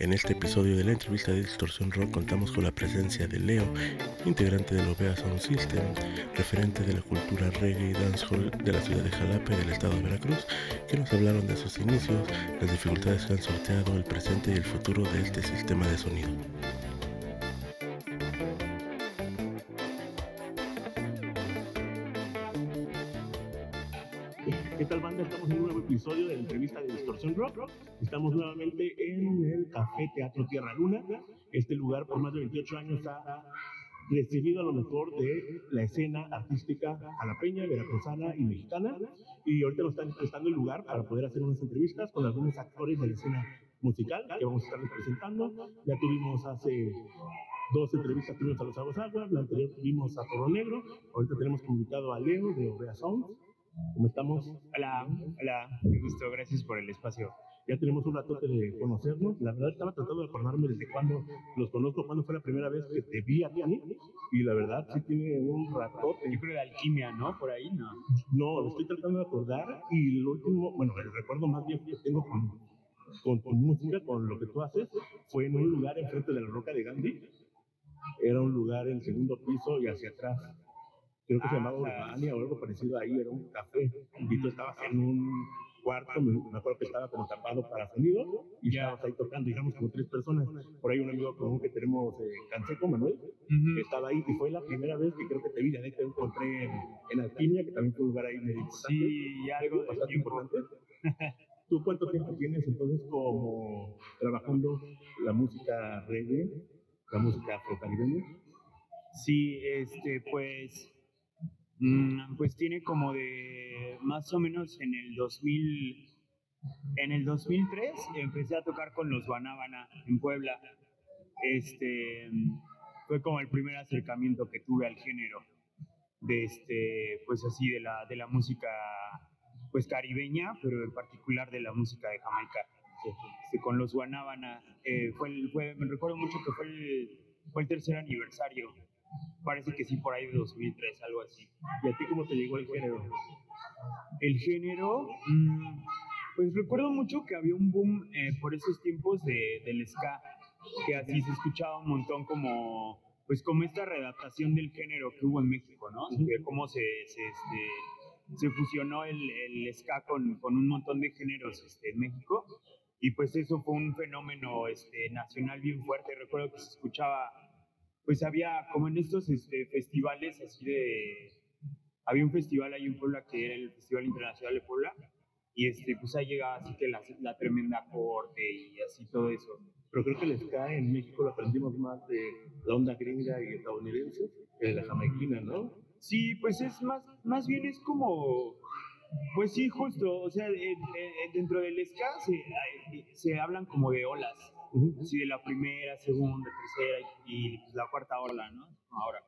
En este episodio de la entrevista de Distorsión Rock contamos con la presencia de Leo, integrante del Ovea Sound System, referente de la cultura reggae y dancehall de la ciudad de Jalapa y del estado de Veracruz, que nos hablaron de sus inicios, las dificultades que han sorteado, el presente y el futuro de este sistema de sonido. ¿Qué tal banda? Estamos en un nuevo episodio de la entrevista de Distorsión Rock. Estamos nuevamente en el Café Teatro Tierra Luna. Este lugar por más de 28 años ha recibido a lo mejor de la escena artística jalapeña, veracruzana y mexicana. Y ahorita nos están prestando el lugar para poder hacer unas entrevistas con algunos actores de la escena musical que vamos a estar presentando. Ya tuvimos hace dos entrevistas, tuvimos a Los Aguas Aguas, la anterior tuvimos a Toro Negro, ahorita tenemos invitado a Leo de Obrea Sound. ¿Cómo estamos? Hola, hola, qué gusto, gracias por el espacio. Ya tenemos un rato de conocernos. La verdad estaba tratando de acordarme desde cuándo los conozco, cuándo fue la primera vez que te vi a ti. Y la verdad sí tiene un ratote. Yo creo de alquimia, ¿no? Por ahí, ¿no? No, lo estoy tratando de acordar. Y lo último, bueno, el recuerdo más bien que tengo con, con tu música, con lo que tú haces, fue en un lugar enfrente de la Roca de Gandhi. Era un lugar en segundo piso y hacia atrás creo que se llamaba Urbania o algo parecido ahí, era un café, y tú estabas en un cuarto, me, acuerdo que estaba como tapado para sonido, y ya estabas ahí tocando, digamos, como tres personas, por ahí un amigo común que tenemos, eh, Canseco Manuel, que estaba ahí, y fue la primera vez que creo que te vi, ya te encontré en, en Alquimia, que también fue un lugar ahí medio importante. Sí, algo bastante importante. ¿Tú cuánto tiempo tienes entonces como trabajando la música reggae, la música afrocaribeña? Sí, este, pues pues tiene como de más o menos en el 2000, en el 2003 empecé a tocar con los Guanábana en Puebla. Este fue como el primer acercamiento que tuve al género de este, pues así de la de la música pues caribeña, pero en particular de la música de Jamaica. Este, con los Guanábana eh, fue, me recuerdo mucho que fue fue el tercer aniversario Parece que sí, por ahí de 2003, algo así. ¿Y a ti cómo te llegó el género? El género, mmm, pues recuerdo mucho que había un boom eh, por esos tiempos de, del ska, que así se escuchaba un montón como, pues como esta readaptación del género que hubo en México, ¿no? Uh -huh. cómo se, se, este, se fusionó el, el ska con, con, un montón de géneros este, en México. Y pues eso fue un fenómeno este, nacional bien fuerte. Recuerdo que se escuchaba pues había como en estos este, festivales así de... Había un festival ahí en Puebla que era el Festival Internacional de Puebla y este, pues ahí llegaba así que la, la tremenda corte y así todo eso. Pero creo que el ska en México lo aprendimos más de la onda gringa y estadounidense que de la jamaiquina, ¿no? Sí, pues es más, más bien es como, pues sí, justo, o sea, en, en, dentro del ska se, se hablan como de olas, Así de la primera, segunda, tercera y, y pues, la cuarta ola, ¿no? Ahora.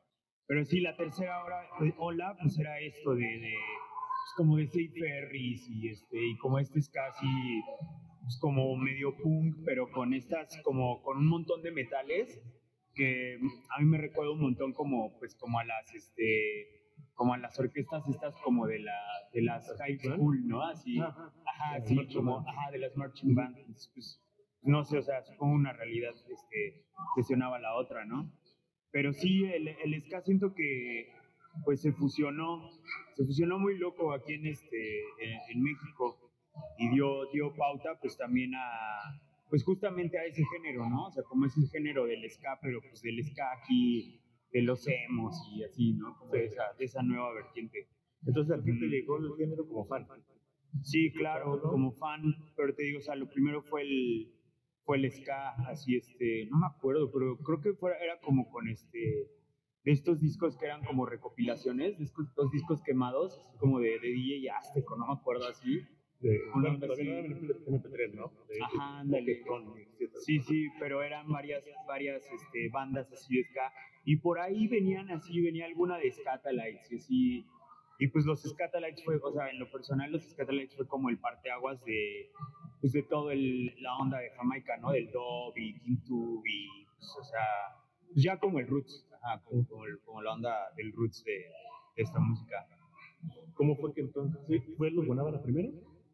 Pero sí, la tercera hora, pues, ola, pues era esto de, de pues, como de State Ferris y, este, y como este es casi pues, como medio punk, pero con estas, como con un montón de metales que a mí me recuerda un montón como, pues, como a las, este, como a las orquestas estas como de la de las high school, ¿no? Así, ajá, ajá así como, ajá, de las marching bands, pues, no sé, o sea, supongo una realidad este, presionaba la otra, ¿no? Pero sí, el, el ska siento que pues se fusionó, se fusionó muy loco aquí en, este, en, en, México y dio, dio pauta pues también a, pues justamente a ese género, ¿no? O sea, como es el género del ska, pero pues del ska aquí, de los emos y así, ¿no? Como de, esa, de esa nueva vertiente. Entonces, ¿a ti te llegó el género como fan? Sí, claro, como fan, pero te digo, o sea, lo primero fue el, fue el ska, así este, no me acuerdo, pero creo que fue, era como con este, de estos discos que eran como recopilaciones, de estos dos discos quemados, así como de, de DJ Azteco, no me acuerdo así. De, una bueno, así. MP3, ¿no? De, Ajá, ándale. Sí, sí, pero eran varias, varias este, bandas así de ska, y por ahí venían así, venía alguna de Scatalites, y así, y pues los Scatalites fue, o sea, en lo personal los Scatalites fue como el parteaguas de, pues de todo el, la onda de Jamaica, ¿no? Del dub y King Tube y, pues, o sea, pues ya como el roots, ajá, como, como, el, como, la onda del roots de, de, esta música. ¿Cómo fue que entonces, fue los Guanábana primero?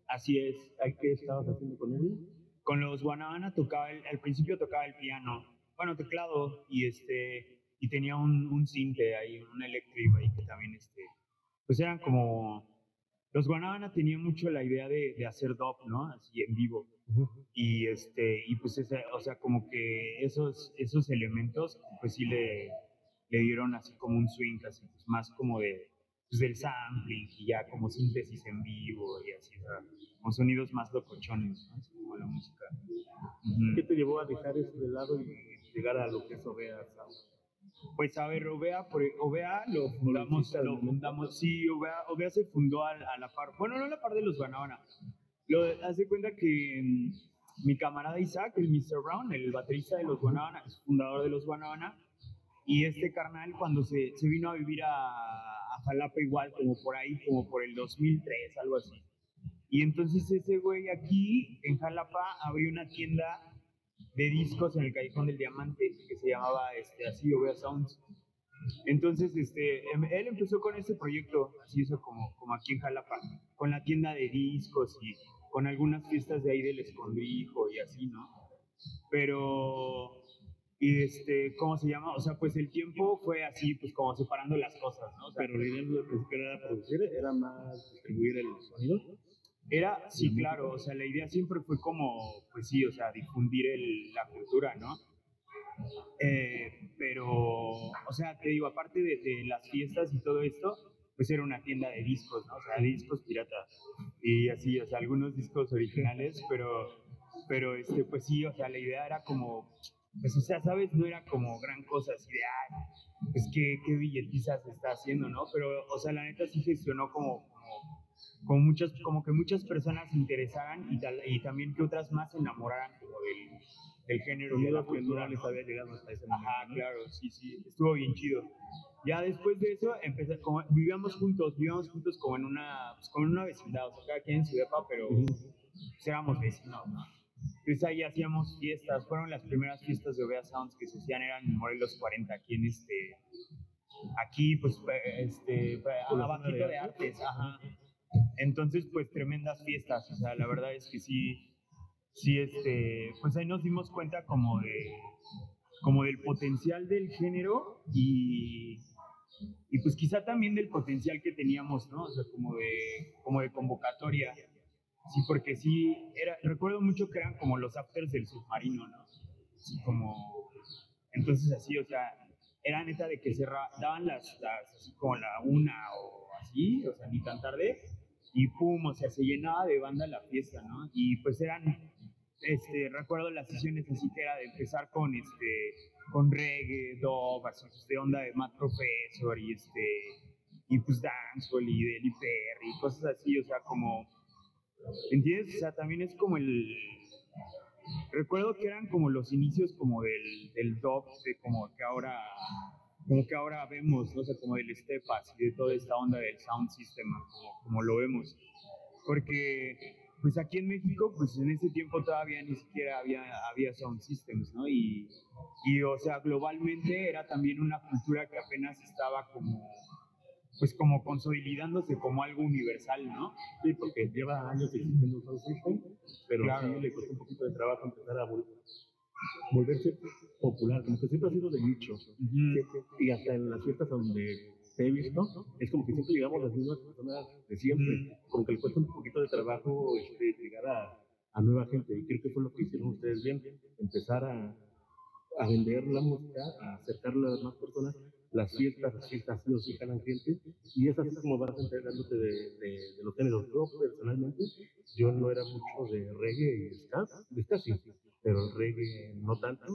Así es. ¿Qué estabas haciendo con ellos? con los Guanabana tocaba, el, al principio tocaba el piano, bueno, teclado, y este, y tenía un, un cinte ahí, un eléctrico ahí que también, este, pues eran como, los Guanabana tenían mucho la idea de, de hacer dub, ¿no? Así en vivo. Y este, y pues ese, o sea, como que esos, esos elementos, pues sí le, le dieron así como un swing, así, pues más como de, pues del sampling y ya como síntesis en vivo y así, o sea, con sonidos más locochones, ¿no? Así como la música. ¿Qué te llevó a dejar eso de lado y llegar a lo que es Ovea Sound? Pues a ver, Ovea, Ovea lo fundamos, lo fundamos, sí, Ovea, Ovea se fundó a, a la par, bueno, no a la par de los Guanabana. Lo hace cuenta que mm, mi camarada Isaac, el Mr. Brown, el baterista de los Guanabana, es fundador de los Guanabana, y este carnal cuando se, se vino a vivir a, a Jalapa igual, como por ahí, como por el 2003, algo así. Y entonces ese güey aquí, en Jalapa, abrió una tienda de discos en el Callejón del Diamante, que se llamaba este, así, Ovea Sounds. Entonces, este, em- él empezó con este proyecto, así eso como, como aquí en Jalapa, con la tienda de discos y con algunas fiestas de ahí del escondrijo y así, ¿no? Pero, y este, ¿cómo se llama? O sea, pues el tiempo fue así, pues como separando las cosas, ¿no? Pero la idea no era producir, era más distribuir el sonido. Era, sí, claro, o sea, la idea siempre fue como, pues sí, o sea, difundir el- la cultura, ¿no? Eh, pero, o sea, te digo, aparte de, de las fiestas y todo esto, pues era una tienda de discos, ¿no? O sea, de discos piratas. Y así, o sea, algunos discos originales, pero, pero este, pues sí, o sea, la idea era como, pues, o sea, ¿sabes? No era como gran cosa así de, ay, pues qué, qué billetiza se está haciendo, ¿no? Pero, o sea, la neta sí gestionó como, como como muchas como que muchas personas se interesaran y, tal- y también que otras más se enamoraran como del, del género y de la cultura no les había llegado hasta ese momento. Ajá, claro, sí, sí, estuvo bien chido. Ya después de eso, empecé, como, vivíamos juntos, vivíamos juntos como en una, pues, como en una vecindad, o sea, cada quien en su depa, pero pues, éramos vecinos, ¿no? Entonces ahí hacíamos fiestas, fueron las primeras fiestas de Ovea Sounds que se hacían, eran en Morelos 40, aquí en este, aquí pues, este, abajito de de arte. artes, ajá. Entonces, pues tremendas fiestas, o sea, la verdad es que sí, sí, este, pues ahí nos dimos cuenta como de, como del potencial del género y, y pues quizá también del potencial que teníamos, ¿no? O sea, como de, como de convocatoria. Sí, porque sí, era, recuerdo mucho que eran como los afters del submarino, ¿no? Así como, entonces así, o sea, era neta de que cerra, daban las, las, así como la una o así, o sea, ni tan tarde, y pum, o sea, se llenaba de banda la fiesta, ¿no? Y pues eran, este, recuerdo las sesiones así que era de empezar con, este, con reggae, dub, así, pues, de onda de Matt Professor y este, y pues dancehall y Deli Perry, y cosas así, o sea, como, ¿entiendes? O sea, también es como el, recuerdo que eran como los inicios como del, del dub, de como que ahora, como que ahora vemos, ¿no? sea, como del stepas y de toda esta onda del sound system, como, como lo vemos. Porque, pues aquí en México, pues en ese tiempo todavía ni siquiera había, había sound systems, ¿no? Y, y, o sea, globalmente era también una cultura que apenas estaba como, pues como consolidándose como algo universal, ¿no? Sí, porque lleva años existiendo un sound system, pero Claro. sí le costó un poquito de trabajo empezar a volverse popular, como que siempre ha sido de nicho. Y hasta en las fiestas donde te he visto, es como que siempre llegamos las mismas personas de siempre, Ujú. como que le cuesta un poquito de trabajo este, llegar a, a nueva gente. Y creo que fue lo que hicieron ustedes bien, empezar a, a vender la música, a acercarla a las más personas. Las fiestas, las fiestas sí o sí jalan gente, y es así como vas enterándote de, de, de los géneros. Yo personalmente, yo no era mucho de reggae y ska, de ska sí, pero reggae no tanto,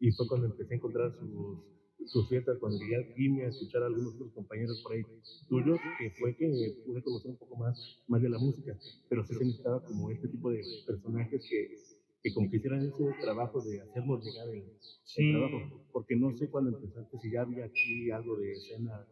y fue cuando empecé a encontrar sus, sus fiestas, cuando llegué a Quimia, a escuchar a algunos de tus compañeros por ahí tuyos, que fue que pude conocer un poco más, más de la música, pero sí se necesitaba como este tipo de personajes que, que como que hicieran ese trabajo de hacernos llegar el, el Sí. trabajo, porque no sé cuándo empezaste, si ya había aquí algo de escena.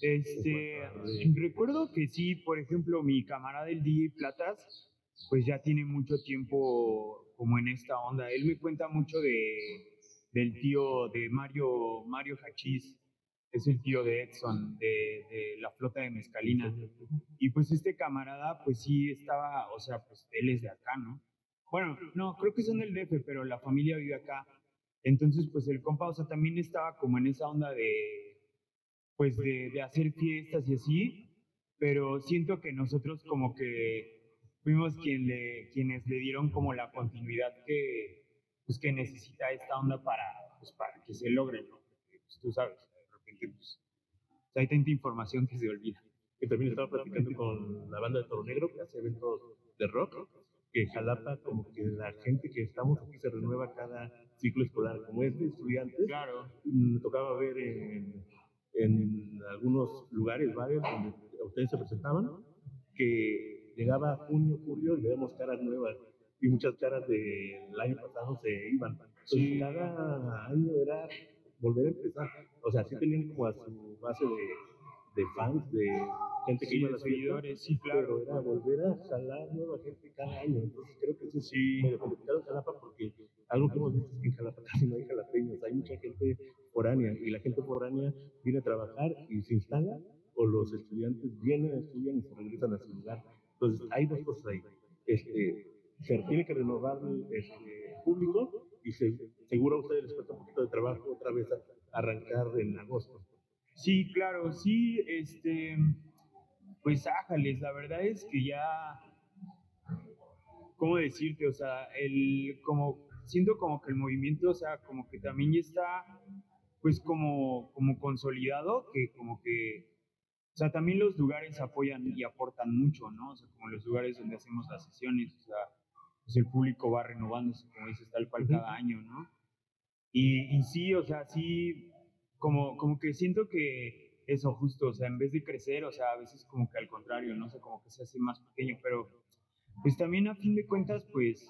Este, a- recuerdo que sí, por ejemplo, mi camarada el DJ Platas, pues ya tiene mucho tiempo como en esta onda. Él me cuenta mucho de del tío de Mario Mario Hachís, es el tío de Edson de, de la flota de mezcalina. Y pues este camarada, pues sí estaba, o sea, pues él es de acá, ¿no? Bueno, no, creo que son del DF, pero la familia vive acá. Entonces, pues el compa, o sea, también estaba como en esa onda de, pues de, hacer fiestas y así, pero siento que nosotros como que fuimos quien le, quienes le dieron como la continuidad que, pues, que necesita esta onda para, pues, que se logre, ¿no? Pues, tú sabes, de repente pues, hay tanta información que se olvida. Que también estaba platicando con la banda de Toro Negro que hace eventos de rock, que Jalapa como que la gente que estamos aquí se renueva cada ciclo escolar, como es de estudiantes. Claro. Me tocaba ver en, en algunos lugares, bares, donde ustedes se presentaban, que llegaba junio, julio y veíamos caras nuevas y muchas caras del año pasado se iban. Entonces, cada año era volver a empezar. O sea, sí tenían como a su base de, de fans, de gente que iba a las seguidores, sí, claro. pero era volver a jalar nueva gente cada año. Entonces creo que eso es Sí. complicado en Jalapa porque algo que hemos visto es que en Jalapa casi no hay jalapeños, hay mucha gente foránea y la gente foránea viene a trabajar y se instala o los estudiantes vienen, estudian y se regresan a su lugar. Entonces hay dos cosas ahí. Este, se tiene que renovar el este, público y se, seguro a ustedes les cuesta un poquito de trabajo otra vez a- arrancar en agosto. Sí, claro, sí, este, pues ájales, la verdad es que ya, ¿cómo decirte? O sea, el, como, siento como que el movimiento, o sea, como que también ya está, pues como, como consolidado, que como que, o sea, también los lugares apoyan y aportan mucho, ¿no? O sea, como los lugares donde hacemos las sesiones, o sea, pues el público va renovándose, como dices, tal cual cada año, ¿no? Y, y sí, o sea, sí, como, como que siento que eso justo, o sea, en vez de crecer, o sea, a veces como que al contrario, ¿no? O sea, como que se hace más pequeño, pero pues también a fin de cuentas, pues,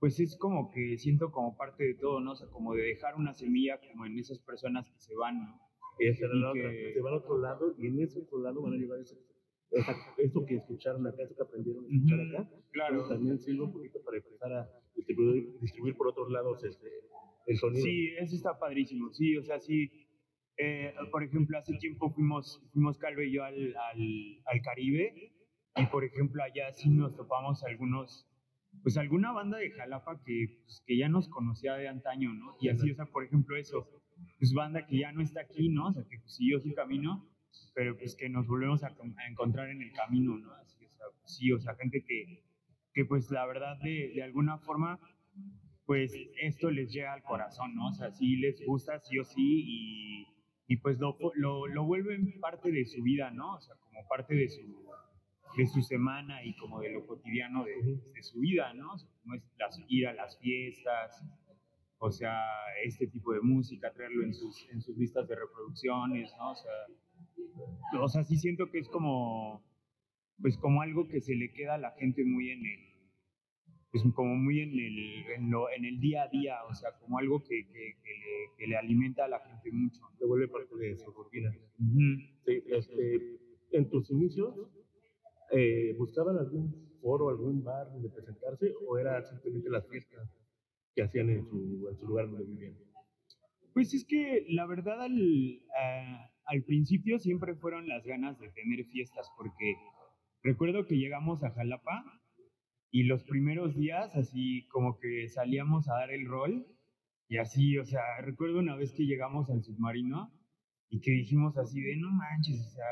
pues es como que siento como parte de todo, ¿no? O sea, como de dejar una semilla como en esas personas que se van, ¿no? Y la otra. que- Se van a otro lado y en ese otro lado van a llevar ese, esa- eso que escucharon acá, eso que aprendieron a escuchar acá. Claro. También sirve un poquito para empezar a distribuir, distribuir por otros lados este, el sonido. Sí, eso está padrísimo, sí, o sea, sí. Eh, por ejemplo, hace tiempo fuimos, fuimos Calvo y yo al, al, al Caribe y, por ejemplo, allá sí nos topamos algunos, pues alguna banda de Jalapa que, pues, que ya nos conocía de antaño, ¿no? Y así, o sea, por ejemplo, eso, pues banda que ya no está aquí, ¿no? O sea, que pues, siguió su camino, pero pues que nos volvemos a, a encontrar en el camino, ¿no? Así, o sea, sí, o sea, gente que, que pues la verdad de, de alguna forma pues esto les llega al corazón, ¿no? O sea, sí les gusta sí o sí y, y pues lo, lo, lo vuelven parte de su vida, ¿no? O sea, como parte de su, de su semana y como de lo cotidiano de, de su vida, ¿no? O sea, como es las, ir a las fiestas, o sea, este tipo de música, traerlo en sus, en sus listas de reproducciones, ¿no? O sea, o sea, sí siento que es como, pues como algo que se le queda a la gente muy en el, pues como muy en el, en, lo- en el día a día, o sea, como algo que, que- que le, que le alimenta a la gente mucho. Se vuelve parte de su rutina. Sí, este, en tus inicios, eh, ¿buscaban algún foro, algún bar donde presentarse o era simplemente las fiestas que hacían en su, en su lugar donde vivían? Pues es que la verdad al, ah, al principio siempre fueron las ganas de tener fiestas, porque recuerdo que llegamos a Jalapa y los primeros días así como que salíamos a dar el rol y así, o sea, recuerdo una vez que llegamos al submarino y que dijimos así de no manches, o sea,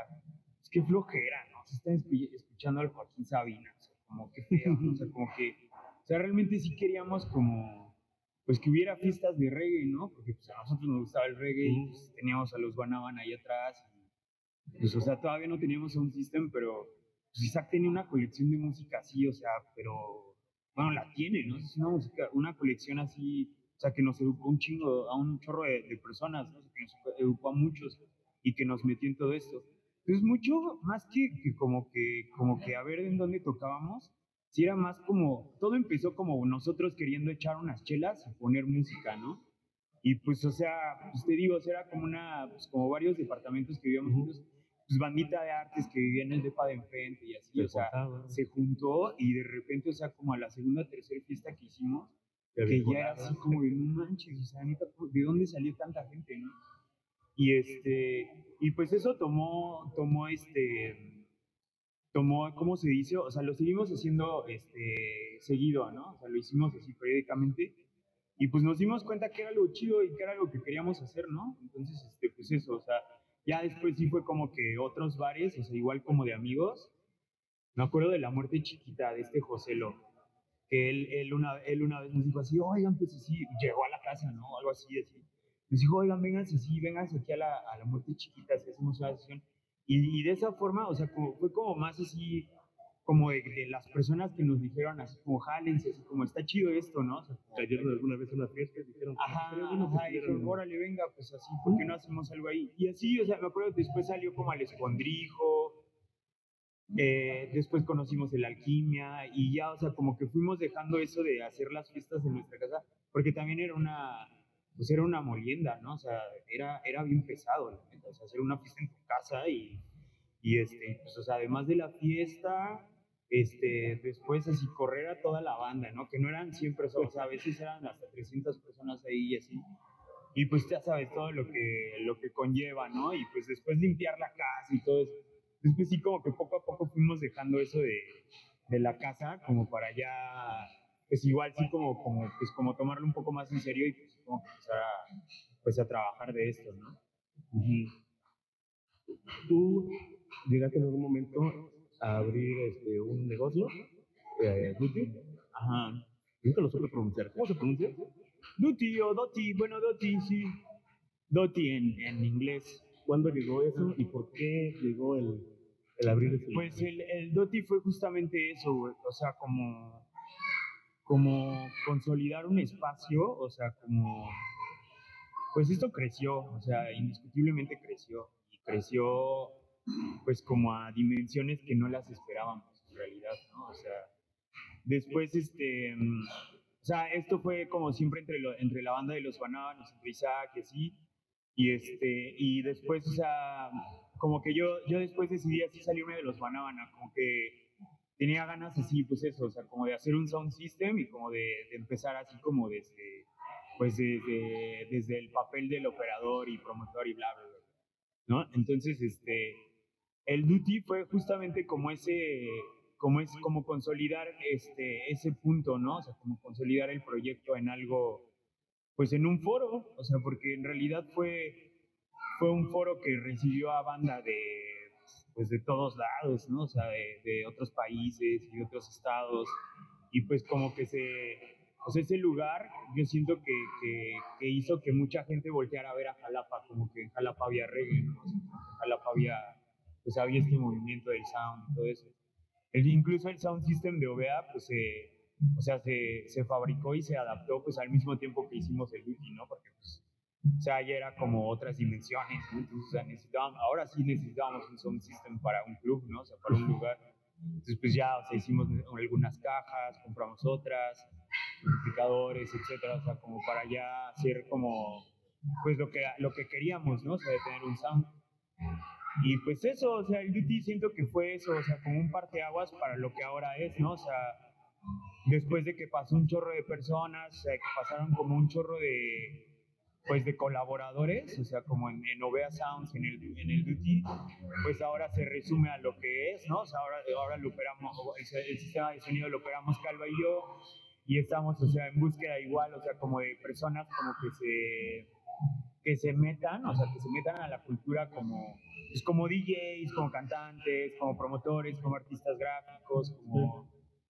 es que flojera, ¿no? Se está escu- escuchando al Joaquín Sabina, o sea, como que feo, ¿no? o sea, como que, o sea, realmente sí queríamos como, pues que hubiera fiestas de reggae, ¿no? Porque pues a nosotros nos gustaba el reggae y pues, teníamos a los Banaban ahí atrás. Y, pues, o sea, todavía no teníamos un system, pero pues Isaac tenía una colección de música así, o sea, pero, bueno, la tiene, ¿no? Es una música, una colección así, o sea, que nos educó un chingo, a un chorro de, de personas, ¿no? O sea, que nos educó a muchos y que nos metió en todo esto. Entonces, mucho más que, que como que, como que a ver en dónde tocábamos, sí era más como, todo empezó como nosotros queriendo echar unas chelas y poner música, ¿no? Y pues, o sea, pues te digo, era como una, pues como varios departamentos que vivíamos juntos, pues bandita de artes que vivía en el depa de enfrente y así, o sea, juntaban, se juntó y de repente, o sea, como a la segunda, tercera fiesta que hicimos, se que ya era así como de no manches, o sea, ¿de dónde salió tanta gente, no? Y este, y pues eso tomó, tomó este, tomó, ¿cómo se dice? O sea, lo seguimos haciendo este, seguido, ¿no? O sea, sea, lo hicimos así periódicamente y pues nos dimos cuenta que era algo chido y que era algo que queríamos hacer, ¿no? Entonces, este, pues eso, o sea, ya después sí fue como que otros bares, o sea, igual como de amigos. Me acuerdo de la muerte chiquita de este Joselo, que él, él, una, él una vez nos dijo así, oigan, pues así, llegó a la casa, ¿no? Algo así, así. Nos dijo, oigan, vénganse, sí, vénganse aquí a la, a la muerte chiquita, si hacemos una sesión. Y, y, de esa forma, o sea, fue como más así, como de, de, las personas que nos dijeron así como jálense, así como está chido esto, ¿no? O sea, cayeron alguna vez en una fiesta y dijeron, ajá, ajá, y dijeron, órale, venga, pues así, ¿por qué no hacemos algo ahí? Y así, o sea, me acuerdo, después salió como al escondrijo, eh, después conocimos el alquimia y ya, o sea, como que fuimos dejando eso de hacer las fiestas en nuestra casa, porque también era una, pues era una molienda, ¿no? O sea, era, era bien pesado, la neta, o sea, hacer una fiesta en tu casa y, y este, pues, o sea, además de la fiesta, este, después así correr a toda la banda, ¿no? Que no eran 100 personas, a veces eran hasta 300 personas ahí y así. Y pues ya sabes todo lo que, lo que conlleva, ¿no? Y pues después limpiar la casa y todo eso. Después sí como que poco a poco fuimos dejando eso de, de la casa como para ya, pues igual sí como, como, pues como tomarlo un poco más en serio y pues como empezar a, pues a trabajar de esto, ¿no? Uh -huh. Tú llegaste en algún momento a abrir este, un negocio, eh, Duty. Ajá. Nunca lo supe pronunciar. ¿Cómo se pronuncia? Duty o Doti, bueno, Doti, sí. Doti en, en inglés. ¿Cuándo llegó eso y por qué llegó el, el abrir ese Pues el, el Doti fue justamente eso, güey. O sea, como, como consolidar un espacio, o sea, como... Pues esto creció, o sea, indiscutiblemente creció. Y creció pues como a dimensiones que no las esperábamos en realidad, ¿no? O sea, después, este, o sea, esto fue como siempre entre, lo, entre la banda de los Banábanos, entre Isaac y así, y este, y después, o sea, como que yo, yo después decidí así salirme de los Banábana, como que tenía ganas así, pues eso, o sea, como de hacer un sound system y como de, de empezar así como desde, pues desde, desde el papel del operador y promotor y bla, bla, bla, ¿no? Entonces, este, el duty fue justamente como ese como es como consolidar este ese punto no o sea como consolidar el proyecto en algo pues en un foro. O sea porque en realidad fue fue un foro que recibió a banda de pues de todos lados no o sea de, de otros países y de otros estados. Y pues como que se o sea ese lugar yo siento que, que, que hizo que mucha gente volteara a ver a Jalapa como que en Jalapa había reggae ¿no? o sea, Jalapa había pues había este movimiento del sound y todo eso. El, incluso el sound system de OVA, pues o sea, se, se, fabricó y se adaptó pues al mismo tiempo que hicimos el Duty, ¿no? Porque pues, o sea, ya era como otras dimensiones, ¿no? Entonces, o sea, necesitábamos, ahora sí necesitábamos un sound system para un club, ¿no? O sea, para un lugar. Entonces, pues ya, o sea, hicimos algunas cajas, compramos otras, amplificadores, etcétera, o sea, como para ya hacer como, pues lo que, lo que queríamos, ¿no? O sea, de tener un sound. Y pues eso, o sea, el Duty siento que fue eso, o sea, como un parteaguas para lo que ahora es, ¿no? O sea, después de que pasó un chorro de personas, o sea, que pasaron como un chorro de, pues, de colaboradores, o sea, como en, en Ovea Sounds, en el, en el Duty, pues ahora se resume a lo que es, ¿no? O sea, ahora, ahora lo operamos, el, el sistema de sonido lo operamos Calva y yo, y estamos, o sea, en búsqueda igual, o sea, como de personas como que se que se metan, o sea, que se metan a la cultura como, pues como DJs, como cantantes, como promotores, como artistas gráficos, como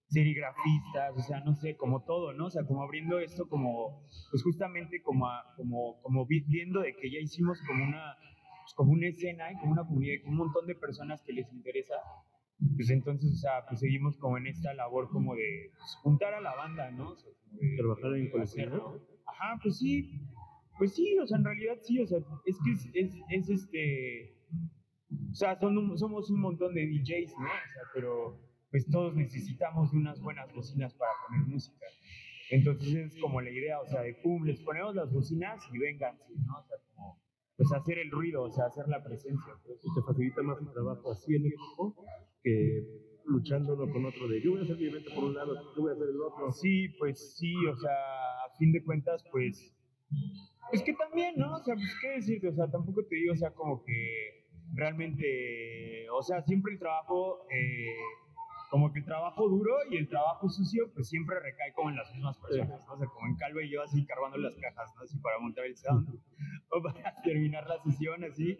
serigrafistas, o sea, no sé, como todo, ¿no? O sea, como abriendo esto como, pues justamente como, a, como, como viendo de que ya hicimos como una, pues como una escena y como una comunidad, como un montón de personas que les interesa, pues entonces, o sea, pues seguimos como en esta labor como de pues, juntar a la banda, ¿no? O sea, como de, Trabajar en colectivo. Ajá, pues sí, pues sí, o sea, en realidad sí, o sea, es que es, es, es este, o sea, son un, somos un montón de DJs, ¿no? O sea, pero pues todos necesitamos de unas buenas bocinas para poner música. Entonces es como la idea, o sea, de pum, les ponemos las bocinas y vengan. ¿no? O sea, como, pues hacer el ruido, o sea, hacer la presencia. Pues, te facilita más el trabajo así en equipo que luchando uno con otro de yo voy a hacer mi evento por un lado, yo voy a hacer el otro. Sí, pues sí, o sea, a fin de cuentas, pues es que también, ¿no? O sea, pues qué decirte, o sea, tampoco te digo, o sea, como que realmente, o sea, siempre el trabajo, eh, como que el trabajo duro y el trabajo sucio, pues siempre recae como en las mismas personas, ¿no? O sea, como en Calvo y yo así cargando las cajas, ¿no? Así para montar el sound, o para terminar la sesión, así,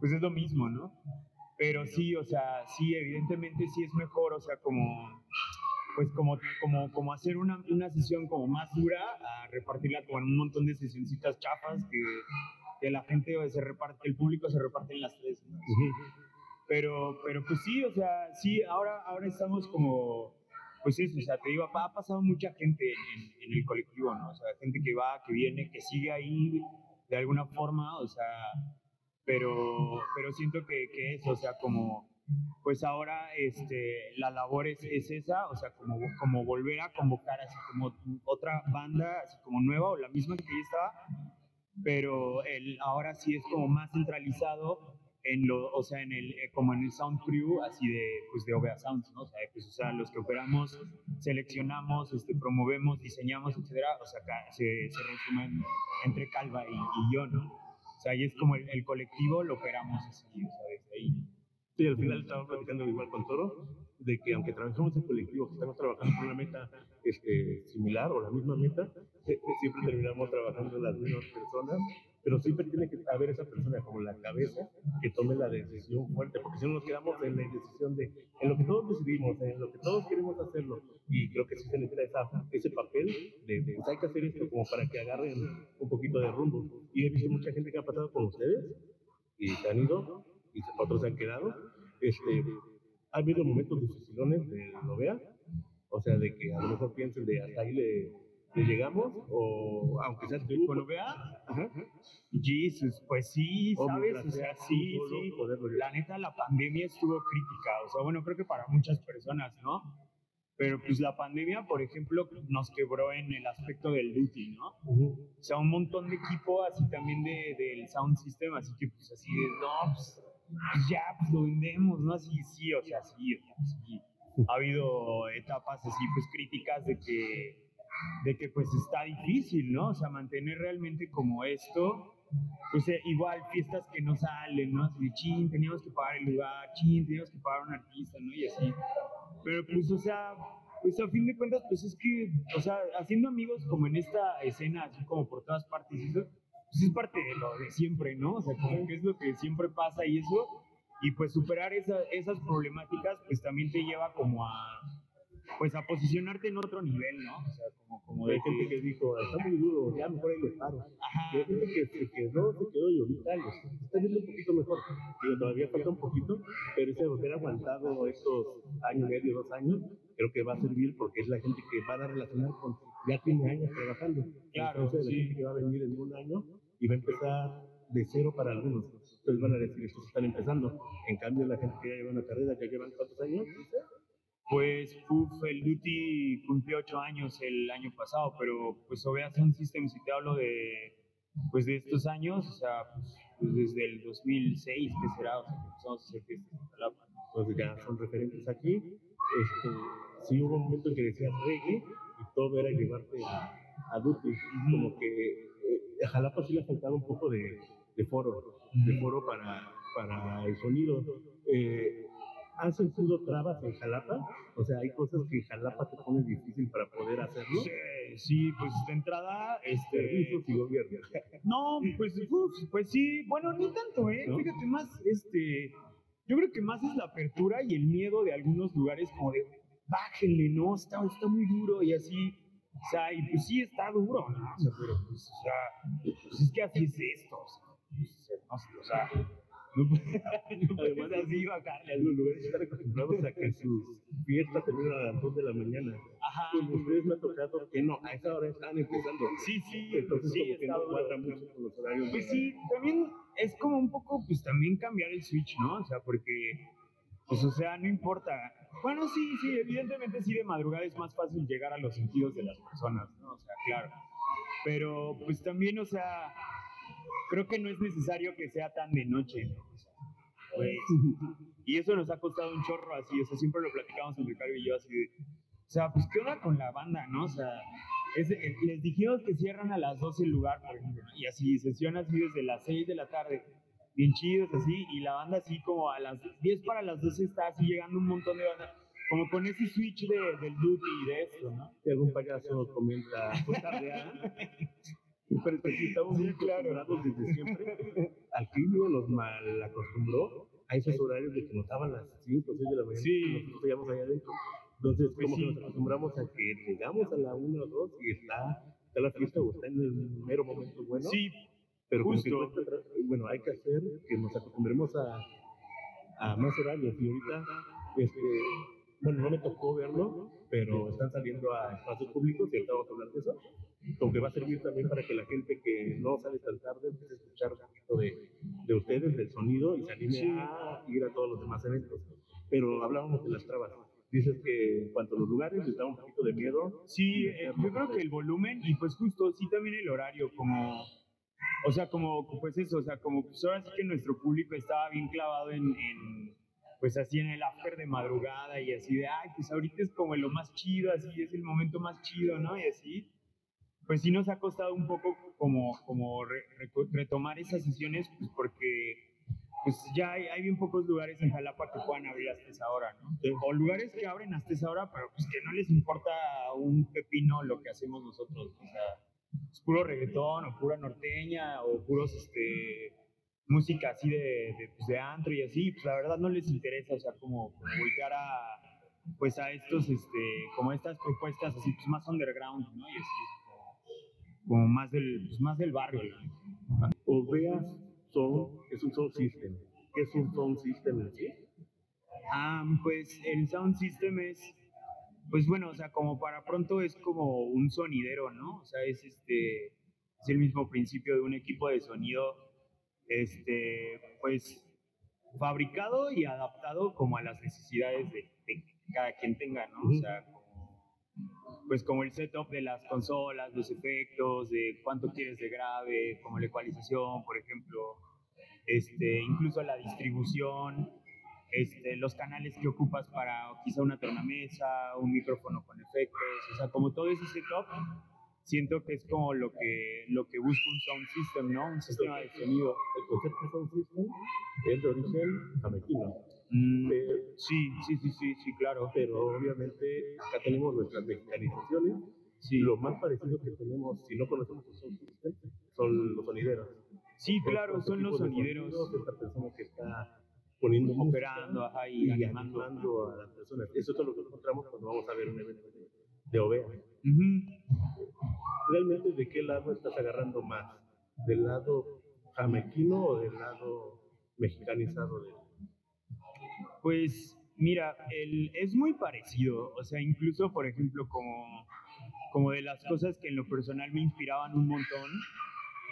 pues es lo mismo, ¿no? Pero sí, o sea, sí, evidentemente sí es mejor, o sea, como, pues como, como, como hacer una, una sesión como más dura, a repartirla con un montón de sesioncitas chafas que, que la gente se reparte, el público se reparte en las tres, ¿no? Pero, pero pues sí, o sea, sí, ahora, ahora estamos como, pues eso, o sea, te digo, ha pasado mucha gente en, en, el colectivo, ¿no? O sea, gente que va, que viene, que sigue ahí de alguna forma, o sea, pero, pero siento que, que eso, o sea, como, pues ahora este, la labor es, es, esa, o sea, como, como volver a convocar así como otra banda, así como nueva o la misma que ya estaba, pero el, ahora sí es como más centralizado en lo, o sea, en el, eh, como en el sound crew, así de, pues de OVA Sounds, ¿no? O sea, pues, o sea, los que operamos, seleccionamos, este, promovemos, diseñamos, etcétera, o sea, acá se, se resumen entre Calva y, y, yo, ¿no? O sea, ahí es como el, el, colectivo lo operamos así, o sea, desde ahí. Sí, al final estamos platicando igual con Toro, de que aunque trabajemos en colectivo, que estamos trabajando por una meta este, similar o la misma meta, eh, siempre terminamos trabajando las mismas personas pero siempre tiene que haber esa persona como la cabeza que tome la decisión fuerte, porque si no nos quedamos en la decisión de en lo que todos decidimos, en lo que todos queremos hacerlo, y creo que sí se necesita esa, ese papel de, de pues hay que hacer esto como para que agarren un poquito de rumbo. Y he visto mucha gente que ha pasado con ustedes y se han ido y otros se han quedado. Este, ha habido momentos dificilones de lo vea, o sea, de que a lo mejor piensen de hasta ahí le llegamos o aunque sea tú lo vea Jesus pues sí sabes o sea sí sí. la neta la pandemia estuvo crítica o sea bueno creo que para muchas personas no pero pues la pandemia por ejemplo nos quebró en el aspecto del duty no o sea un montón de equipo así también de, del sound system así que pues así de no pues, ya pues lo vendemos no así sí o sea sí, o sea, sí. ha habido etapas así pues críticas de que de que pues está difícil, ¿no? O sea, mantener realmente como esto, pues eh, igual fiestas que no salen, ¿no? Así, chin, teníamos que pagar el lugar, chin, teníamos que pagar un artista, ¿no? Y así. Pero pues, o sea, pues a fin de cuentas, pues es que, o sea, haciendo amigos como en esta escena, así como por todas partes, eso, pues es parte de lo de siempre, ¿no? O sea, como que es lo que siempre pasa y eso, y pues superar esa, esas problemáticas, pues también te lleva como a pues a posicionarte en otro nivel, ¿no? O sea, como, como de gente que dijo, está muy duro, ya mejor ahí les paro. Ajá. Gente que se quedó, se quedó y ahorita está viendo un poquito mejor. Digo, todavía falta un poquito, pero ese haber aguantado estos años y medio, dos años, creo que va a servir porque es la gente que van a relacionar con, ya tiene años trabajando. Claro, Entonces, sí. la gente que va a venir en un año y va a empezar de cero para algunos. Entonces van a decir, estos están empezando. En cambio, la gente que ya lleva una carrera, ya llevan cuántos años, pues uf, el Duty cumplió ocho años el año pasado, pero pues OBA Sound System, si te hablo de, pues de estos años, o sea, pues, pues desde el 2006, que será, o sea, que empezamos a hacer fiestas en Jalapa. Entonces ya son referentes aquí. Este, sí hubo un momento en que decías reggae y todo era llevarte a, a Duty. Como que eh, a Jalapa sí le faltaba un poco de, de foro, de foro para, para el sonido. Eh, ¿Han sentido trabas en Jalapa? O sea, hay cosas que en Jalapa te pone difícil para poder hacerlo. Sí, sí pues de entrada, este. Servicios y gobierno. No, pues, uf, pues sí, bueno, ni tanto, ¿eh? ¿No? Fíjate, más, este. Yo creo que más es la apertura y el miedo de algunos lugares, como de, bájenle, ¿no? Está, está muy duro y así. O sea, y pues sí está duro, ¿no? O sea, pero pues, o sea, pues es que así es esto, o sea, no, o sea no, Además, así bajarle. Los lugares están acostumbrados a que sus fiestas terminan a las 2 de la mañana. Ajá. Pues ustedes me ha tocado que no, a esa hora están empezando. Sí, sí. Entonces, sí, como que no cuadra mucho con los horarios. Pues sí, también es como un poco, pues también cambiar el switch, ¿no? O sea, porque, pues, o sea, no importa. Bueno, sí, sí, evidentemente sí, de madrugada es más fácil llegar a los sentidos de las personas, ¿no? O sea, claro. Pero, pues también, o sea, creo que no es necesario que sea tan de noche, ¿no? O sea, pues, y eso nos ha costado un chorro así, o sea, siempre lo platicamos entre Ricardo y yo así de, o sea, pues qué onda con la banda, ¿no? O sea, es, es, les dijimos que cierran a las 12 el lugar, por ejemplo, ¿no? y así, sesión así desde las 6 de la tarde, bien chidos así, y la banda así como a las 10 para las 12 está así llegando un montón de banda, como con ese switch de, del duty y de esto, ¿no? Si algún payaso comenta, pues. Pero es que sí, estamos muy acostumbrados desde siempre. Al clima nos mal acostumbró a esos horarios de que nos daban las 5 o 6 de la mañana. Sí. Nosotros íbamos allá adentro. Entonces, Pues como que nos acostumbramos a que llegamos a la 1 o 2 y está, está la fiesta o está en el mero momento bueno. Sí, pero justo. bueno, hay que hacer que nos acostumbremos a, a más horarios. Y ahorita, este, bueno, no me tocó verlo, pero están saliendo a espacios públicos y ahorita vamos a hablar de eso. Como que va a servir también para que la gente que no sale tan tarde empiece a escuchar un poquito de, de ustedes, del sonido y se anime Sí. a ir a todos los demás eventos. Pero hablábamos de las trabas. Dices que en cuanto a los lugares les da un poquito de miedo. Sí, eh, yo creo que el volumen y pues justo sí también el horario, como, o sea, como, pues eso, o sea, como pues ahora sí que nuestro público estaba bien clavado en, en, pues así en el after de madrugada y así de, ay, pues ahorita es como lo más chido, así es el momento más chido, ¿no? Y así, pues sí nos ha costado un poco como, como re- retomar esas sesiones, pues porque pues ya hay, hay bien pocos lugares en Jalapa que puedan abrir hasta esa hora, ¿no? O lugares que abren hasta esa hora, pero pues que no les importa un pepino lo que hacemos nosotros. O sea, es puro reggaetón o pura norteña o puros, este, música así de, de, pues, de antro y así, pues la verdad no les interesa, o sea, como, voltear a, pues a estos, este, como estas propuestas así, pues más underground, ¿no? Y así, como, como más del, pues, más del barrio, ¿no? Oveas son, es un sound system. ¿Qué es un sound system en sí? Ah, pues el sound system es, pues bueno, o sea, como para pronto es como un sonidero, ¿no? O sea, es este, es el mismo principio de un equipo de sonido, este, pues fabricado y adaptado como a las necesidades de, cada quien tenga, ¿no? O sea, como, pues como el setup de las consolas, los efectos, de cuánto quieres de grave, como la ecualización, por ejemplo, este, incluso la distribución, este, los canales que ocupas para quizá una tornamesa, un micrófono con efectos, o sea, como todo ese setup, siento que es como lo que, lo que busca un sound system, ¿no? Un sistema de sonido. El concepto de sound system es de origen jamaiquino. Mm, sí, sí, sí, sí, sí, claro. pero obviamente acá tenemos nuestras mexicanizaciones. Sí, Lo más parecido que tenemos, si no conocemos el sound system, son los sonideros. sí claro, Este son los sonideros sonidos, Esta persona que está poniendo operando ajá, y, y animando. animando a las personas. Eso es lo que encontramos cuando vamos a ver un evento de, de OVEA. Ujú. ¿Realmente de qué lado estás agarrando más? ¿Del lado jamaiquino o del lado mexicanizado? De... Pues mira, el, es muy parecido, o sea, incluso por ejemplo como, como de las cosas que en lo personal me inspiraban un montón,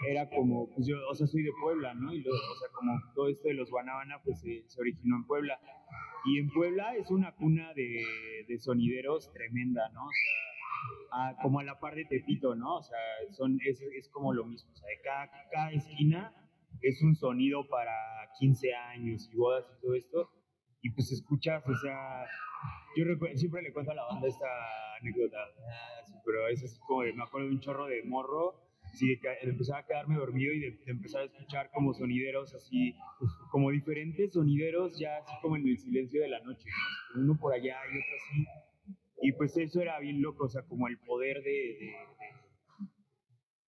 era como, pues yo, o sea, soy de Puebla, ¿no? Y lo- o sea, como todo esto de los Guanábana, pues se, se originó en Puebla. Y en Puebla es una cuna de, de sonideros tremenda, ¿no? O sea, a- como a la par de Tepito, ¿no? O sea, son, es, es como lo mismo, o sea, de cada, cada esquina es un sonido para 15 años y bodas y todo esto. Y pues escuchas, o sea, yo siempre le cuento a la banda esta anécdota, pero es así como, me acuerdo de un chorro de morro, así de, empezar a quedarme dormido y de, de empezar a escuchar como sonideros así, como diferentes sonideros ya así como en el silencio de la noche, ¿no? Uno por allá y otro así. Y pues eso era bien loco, o sea, como el poder de, de-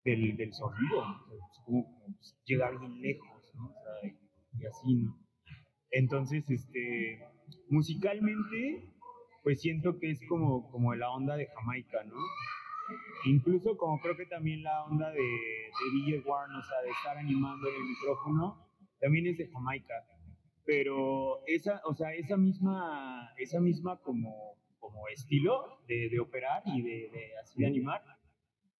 de- del, sonido, pues, como, llegar bien lejos, ¿no? O sea, y, y así, ¿no? Entonces, este, musicalmente, pues siento que es como, como la onda de Jamaica, ¿no? Incluso como creo que también la onda de, de DJ Warren, o sea, de estar animando en el micrófono, también es de Jamaica. Pero esa, o sea, esa misma, esa misma como, como estilo de, de operar y de, de así de animar,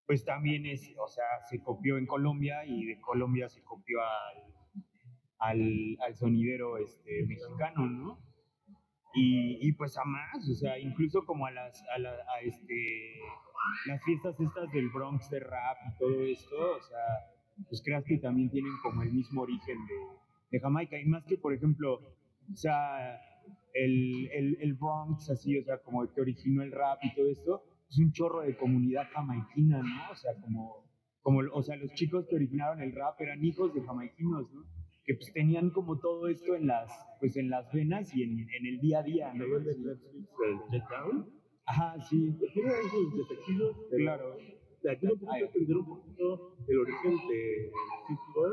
pues también es, o sea, se copió en Colombia y de Colombia se copió al, al, al sonidero este, mexicano, ¿no? Y, y pues a más, o sea, incluso como a las, a, la- a este, las fiestas estas del Bronx de rap y todo esto, o sea, pues creas que también tienen como el mismo origen de, de Jamaica. Y más que, por ejemplo, o sea, el, el, el Bronx, así, o sea, como el que originó el rap y todo esto, es un chorro de comunidad jamaiquina, ¿no? O sea, como, como o sea, los chicos que originaron el rap eran hijos de jamaiquinos, ¿no? que pues tenían como todo esto en las, pues en las venas y en, en el día a día, ¿no? Ajá, sí, Tiene esos defectivos, pero claro. de aquí no podemos entender un poquito el origen de Sitcom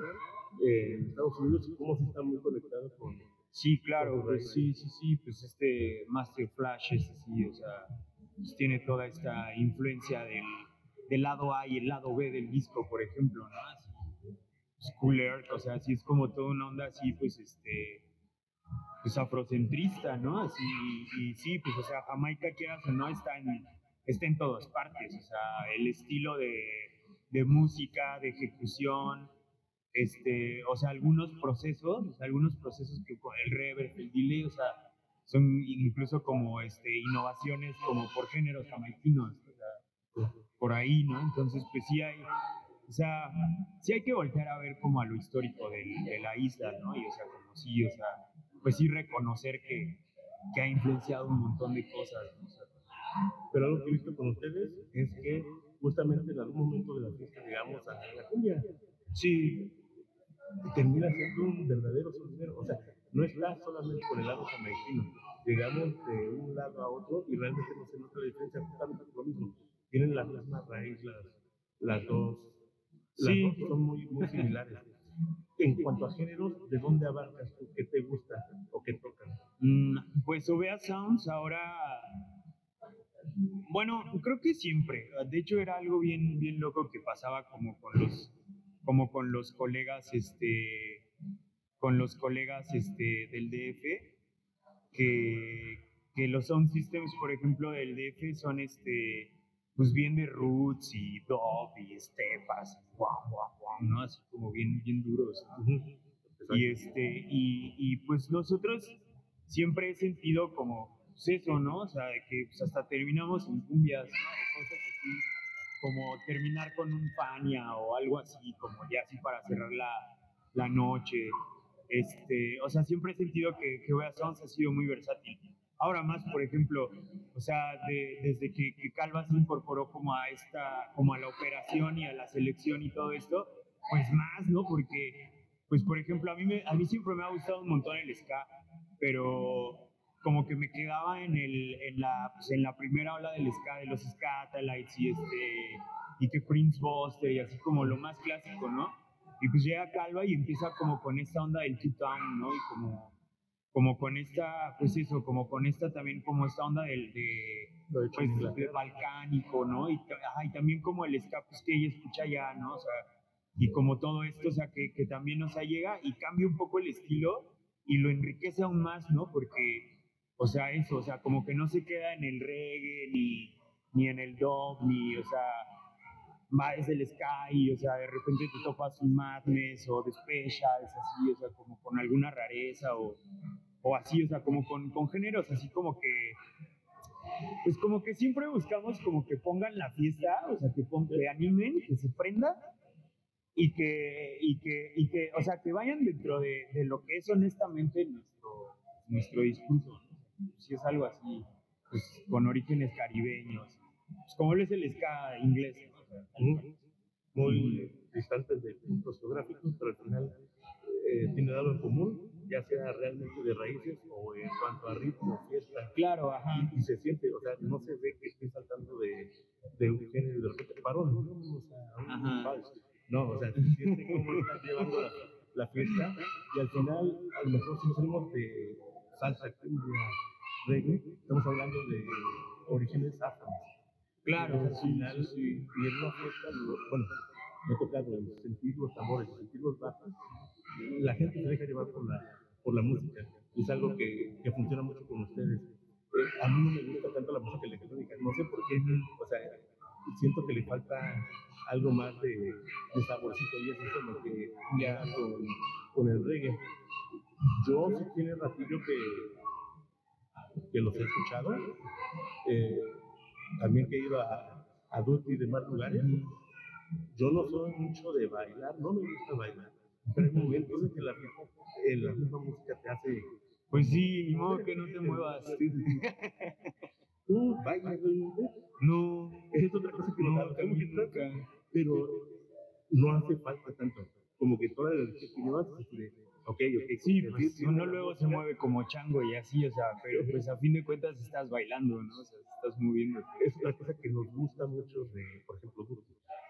en Estados Unidos y cómo se está muy conectado con... Sí, claro, Con pues sí, sí, sí, pues este Master Flash es así, o sea, pues tiene toda esta influencia del, del lado A y el lado B del disco, por ejemplo, ¿no? Así, pues, Cool Earth, o sea, así es como toda una onda así, pues este, pues afrocentrista, ¿no? Así, y, sí, pues, o sea, Jamaica, quieras o no, está en, está en todas partes, o sea, el estilo de, de música, de ejecución, este, o sea, algunos procesos, o sea, algunos procesos que el reverb, el delay, o sea, son incluso como este, innovaciones como por géneros jamaiquinos, o sea, por ahí, ¿no? Entonces, pues sí hay, o sea, sí hay que voltear a ver como a lo histórico del- de la isla, ¿no? Y o sea, como sí, o sea, pues sí reconocer que, que ha influenciado un montón de cosas, ¿no? O sea, Pero algo que he visto con ustedes es que justamente en algún momento de la fiesta llegamos a la cumbia sí, y termina siendo un verdadero sonidero. O sea, no está solamente por el lado jamaiquino. Llegamos de un lado a otro y realmente no se nota la diferencia justamente por lo mismo. Tienen la misma raíz las, las dos. Las Sí. dos son muy, muy similares. En cuanto a géneros, ¿de dónde abarcas tú? ¿Qué te gusta o qué tocan? Mm, Pues Ovea Sounds ahora, bueno, creo que siempre. De hecho era algo bien, bien loco que pasaba como con los, como con los colegas, este, con los colegas, este, del DF, que, que los sound systems, por ejemplo, del DF son, este, pues bien de roots y dub y stepas, guau, guau, guau, ¿no? Así como bien, bien duros. ¿no? Y, este, y, y pues nosotros siempre he sentido como pues eso, ¿no? O sea, que pues, hasta terminamos en cumbias, ¿no? O cosas así, como terminar con un Fania o algo así, como ya así para cerrar la, la noche. Este, o sea, siempre he sentido que, que Wea Sounds ha sido muy versátil. Ahora más, por ejemplo, o sea, de- desde que, que Calva se incorporó como a esta, como a la operación y a la selección y todo esto, pues más, ¿no? Porque pues por ejemplo, a mí, me, a mí siempre me ha gustado un montón el ska, pero como que me quedaba en, el, en, la, pues, en la primera ola del ska, de los Scatalites y, este, y que Prince Buster y así como lo más clásico, ¿no? Y pues llega Calva y empieza como con esta onda del two-town, ¿no? Y como, como con esta, pues eso, como con esta también, como esta onda del, de, Lo hecho pues, balcánico, ¿no? Y, también como el ska pues, que ella escucha allá, ¿no? O sea, y como todo esto, o sea, que, que también, sea, llega y cambia un poco el estilo y lo enriquece aún más, ¿no? Porque, o sea, eso, o sea, como que no se queda en el reggae, ni, ni en el dub, ni, o sea, es el sky, o sea, de repente te topas un madness o de specials, así, o sea, como con alguna rareza o, o así, o sea, como con, con géneros así como que, pues como que siempre buscamos como que pongan la fiesta, o sea, que, pon- que animen, que se prenda y que, y que, y que, o sea, que vayan dentro de, de lo que es honestamente nuestro, nuestro discurso. Si es algo así, pues con orígenes caribeños, pues como lo es el ska inglés. Muy distantes de puntos geográficos, pero al final eh, tiene algo en común, ya sea realmente de raíces o en cuanto a ritmo, fiesta. Claro, ajá. Y se siente, o sea, no se ve que esté saltando de, de un género de repente parón, ¿no? O sea, un Ajá. vals. No, o sea, se siente cómo están llevando la, la fiesta y al final, a lo mejor si no salimos de salsa, cumbia, reggae, estamos hablando de orígenes afro. Claro, al final, sí, sí. y en una fiesta, bueno, me ha tocado sentir los tambores, el sentir los bajos, la gente se deja llevar por la, por la música. Y es algo que, que funciona mucho con ustedes. Eh, a mí no me gusta tanto la música electrónica, no sé por qué, o sea, siento que le falta algo más de, de saborcito y eso es lo que ya con, con el reggae. Yo sí tiene ratillo que, que los he escuchado. Eh, también que he ido a, a Duty y demás lugares. Yo no soy mucho de bailar, no me gusta bailar. Pero hay momentos en que la, misma- eh, la misma música te hace. Pues sí, ni modo que no te muevas. Tú bailas, No, Es otra cosa que no, también mucha nunca. pero no hace falta tanto. Como que toda la energía que llevas, este, Ok, ok. Sí, es pues uno luego se mueve como chango y así, o sea, pero pues a fin de cuentas estás bailando, ¿no? O sea, estás moviendo. Es una cosa que nos gusta mucho de, por ejemplo,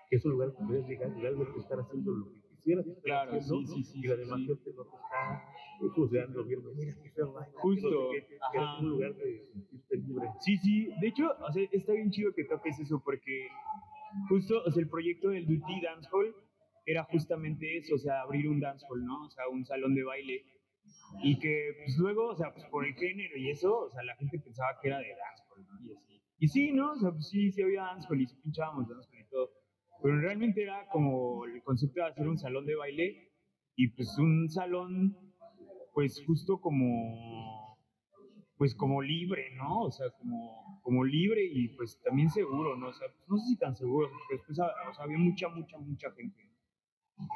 que es un lugar que puedes llegar y realmente estar haciendo lo que quisieras Claro, haciendo, sí, sí, sí, y la demás sí. gente no te está juzgando, viendo, mira, qué feo baila, Justo, no sé qué, que es un lugar de sentirte libre. Sí, sí, de hecho, o sea, está bien chido que toques eso porque justo, o sea, el proyecto del Duty Dance Hall era justamente eso, o sea, abrir un dance hall, ¿no? O sea, un salón de baile. Y que, pues luego, o sea, pues por el género y eso, o sea, la gente pensaba que era de dance hall, ¿no? Y así. Y sí, ¿no? O sea, pues sí, sí había dance hall y sí pinchábamos dance hall y todo. Pero realmente era como el concepto de hacer un salón de baile y pues un salón, pues justo como, pues como libre, ¿no? O sea, como, como libre y pues también seguro, ¿no? O sea, pues, no sé si tan seguro, porque después o sea, había mucha, mucha, mucha gente.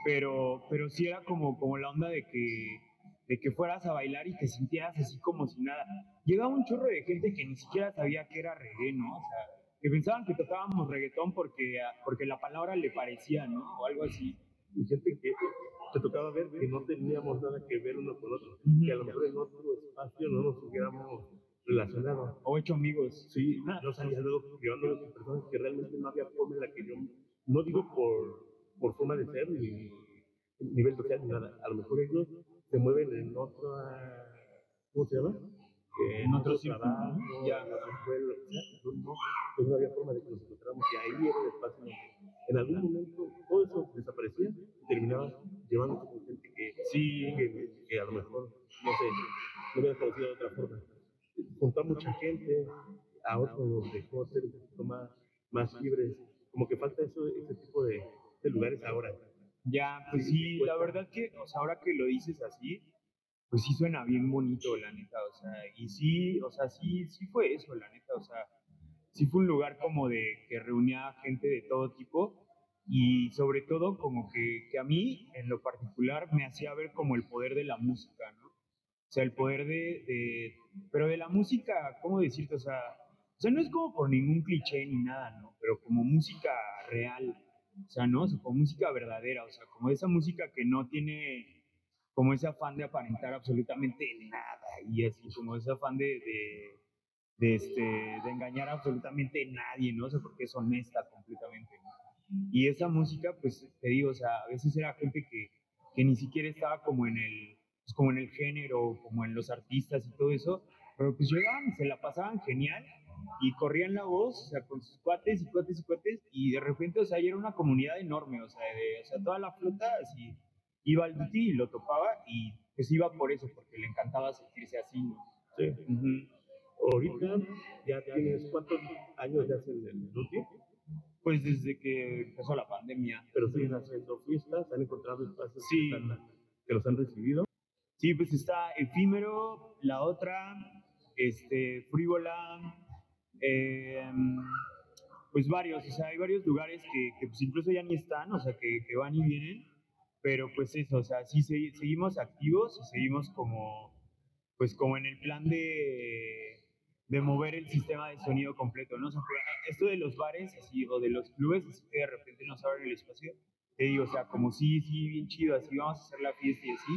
Pero, pero sí era como, como la onda de que, de que fueras a bailar y te sintieras así como si nada. Llegaba un chorro de gente que ni siquiera sabía que era reggae, ¿no? O sea, que pensaban que tocábamos reggaetón porque, porque la palabra le parecía, ¿no? O algo así. Y gente que te tocaba ver que no teníamos nada que ver uno con otro, que a lo mejor en otro espacio no nos hubiéramos relacionado. O hecho amigos. Sí, yo salía luego llevándome con personas que realmente no había forma en la que yo, no digo por, por forma de ser ni nivel social ni nada, a lo mejor ellos se mueven en otra, ¿cómo se llama? Eh, En otro trabajo, ¿no? Ya. en otra escuela, lo que sea, yo no, pues no había forma de que nos encontráramos y ahí era el espacio en algún momento todo eso desaparecía y terminaba llevándote con gente que, Sí, que, que a lo mejor, no sé, no hubiera conocido de otra forma. Juntó a mucha gente, a otros los dejó ser un poquito más, más libres. Como que falta eso, ese tipo de, de lugares ahora. Ya, pues Sí, la verdad que, o sea, ahora que lo dices así, pues sí suena bien bonito, la neta, o sea, y sí, o sea, sí, sí fue eso, la neta, o sea, sí fue un lugar como de que reunía gente de todo tipo y sobre todo como que, que a mí, en lo particular, me hacía ver como el poder de la música, ¿no? O sea, el poder de, de pero de la música, ¿cómo decirte? O sea, o sea, no es como por ningún cliché ni nada, ¿no? Pero como música real, o sea, ¿no? O sea, como música verdadera, o sea, como esa música que no tiene como ese afán de aparentar absolutamente nada y así como ese afán de, de, de, este, de engañar absolutamente a nadie, ¿no? O sea, porque es honesta completamente, ¿no? Y esa música, pues, te digo, o sea, a veces era gente que, que ni siquiera estaba como en el, pues, como en el género, como en los artistas y todo eso, pero pues llegaban y se la pasaban genial y corrían la voz, o sea, con sus cuates y cuates y cuates, y de repente, o sea, era una comunidad enorme, o sea, de, o sea toda la flota así iba al Duty y lo topaba y pues iba por eso, porque le encantaba sentirse así, ¿no? Sí. Ujú. Ahorita ya tienes cuántos años ya hacen el Duty, Pues desde que empezó la pandemia. pero siguen haciendo fiestas, han encontrado espacios Sí. que, están- que los han recibido. Sí, pues está Efímero, la otra, este, Frívola, eh, pues varios, o sea, hay varios lugares que, que, pues incluso ya ni están, o sea, que, que van y vienen, pero pues eso, o sea, sí segui- seguimos activos y seguimos como, pues como en el plan de, de mover el sistema de sonido completo, ¿no? O sea, porque esto de los bares así, o de los clubes, así que de repente nos abren el espacio, te digo, o sea, como sí, sí, bien chido, así vamos a hacer la fiesta y así,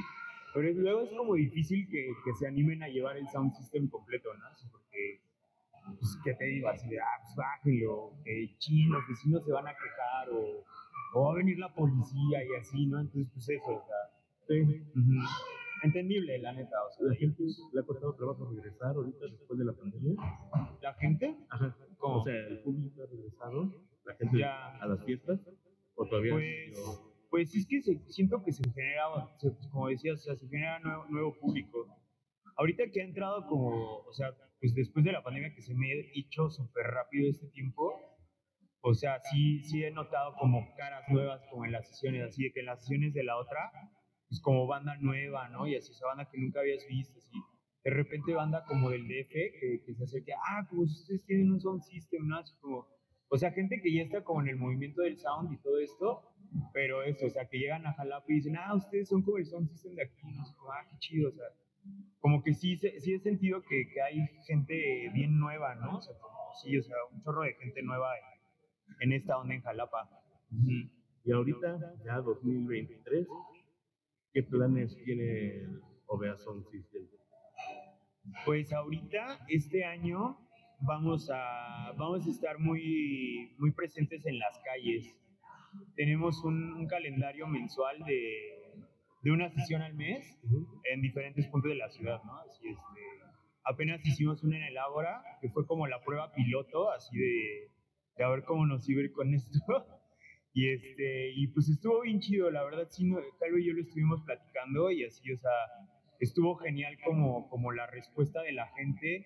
pero luego es como difícil que, que se animen a llevar el sound system completo, ¿no? Así porque, pues, ¿qué te digo? Así de, ah, pues bájenlo, que chin, los vecinos se van a quejar, o, o va a venir la policía y así, ¿no? Entonces, pues eso, o sea, ujú. entendible, la neta, o sea, La gente le ha costado trabajo regresar ahorita después de la pandemia. la gente, Ajá. ¿Cómo? O sea, el público ha regresado, la gente Ya. a las fiestas, o todavía Pues, no? pues es que se- siento que se genera, se- como decías, o sea, se genera nuevo, nuevo público. Ahorita que ha entrado como, o sea, pues después de la pandemia que se me ha hecho súper rápido este tiempo, o sea, sí, sí he notado como caras nuevas como en las sesiones, así de que en las sesiones de la otra, pues como banda nueva, ¿no? Y así, esa banda que nunca habías visto, así. De repente banda como del DF que, que se acerca, ah, pues ustedes tienen un sound system, ¿no? Así como, o sea, gente que ya está como en el movimiento del sound y todo esto, pero eso, o sea, que llegan a Jalapa y dicen, ah, ustedes son como el sound system de aquí, no ah, qué chido, o sea, como que sí, sí he sentido que, que hay gente bien nueva, ¿no? O sea, como, sí, o sea, un chorro de gente nueva en, en esta onda en Jalapa. Y ahorita, ya 2023, ¿Qué planes tiene Ovea Sound System? Pues ahorita, este año, vamos a, vamos a estar muy, muy presentes en las calles. Tenemos un, un calendario mensual de, de, una sesión al mes en diferentes puntos de la ciudad, ¿no? Así este, apenas hicimos una en el Ágora, que fue como la prueba piloto, así de, de a ver cómo nos iba a ir con esto. Y, este, y pues estuvo bien chido, la verdad, sí, no, Calvo y yo lo estuvimos platicando y así, o sea, estuvo genial como, como la respuesta de la gente,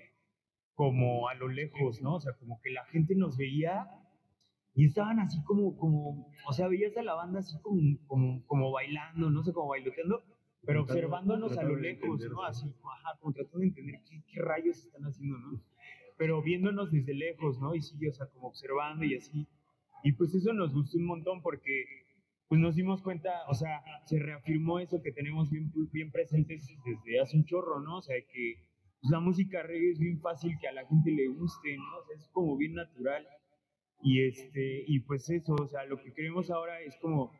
como a lo lejos, ¿no? O sea, como que la gente nos veía y estaban así como, como o sea, veías a la banda así como, como, como bailando, no sé, como bailoteando, pero observándonos a lo lejos, ¿no? Así, ajá, como tratando de entender qué, qué rayos están haciendo, ¿no? Pero viéndonos desde lejos, ¿no? Y sí, o sea, como observando y así. Y pues eso nos gustó un montón porque pues nos dimos cuenta, o sea, se reafirmó eso que tenemos bien, bien presentes desde hace un chorro, ¿no? O sea, que pues, la música reggae es bien fácil que a la gente le guste, ¿no? O sea, es como bien natural. Y, este, y pues eso, o sea, lo que queremos ahora es como,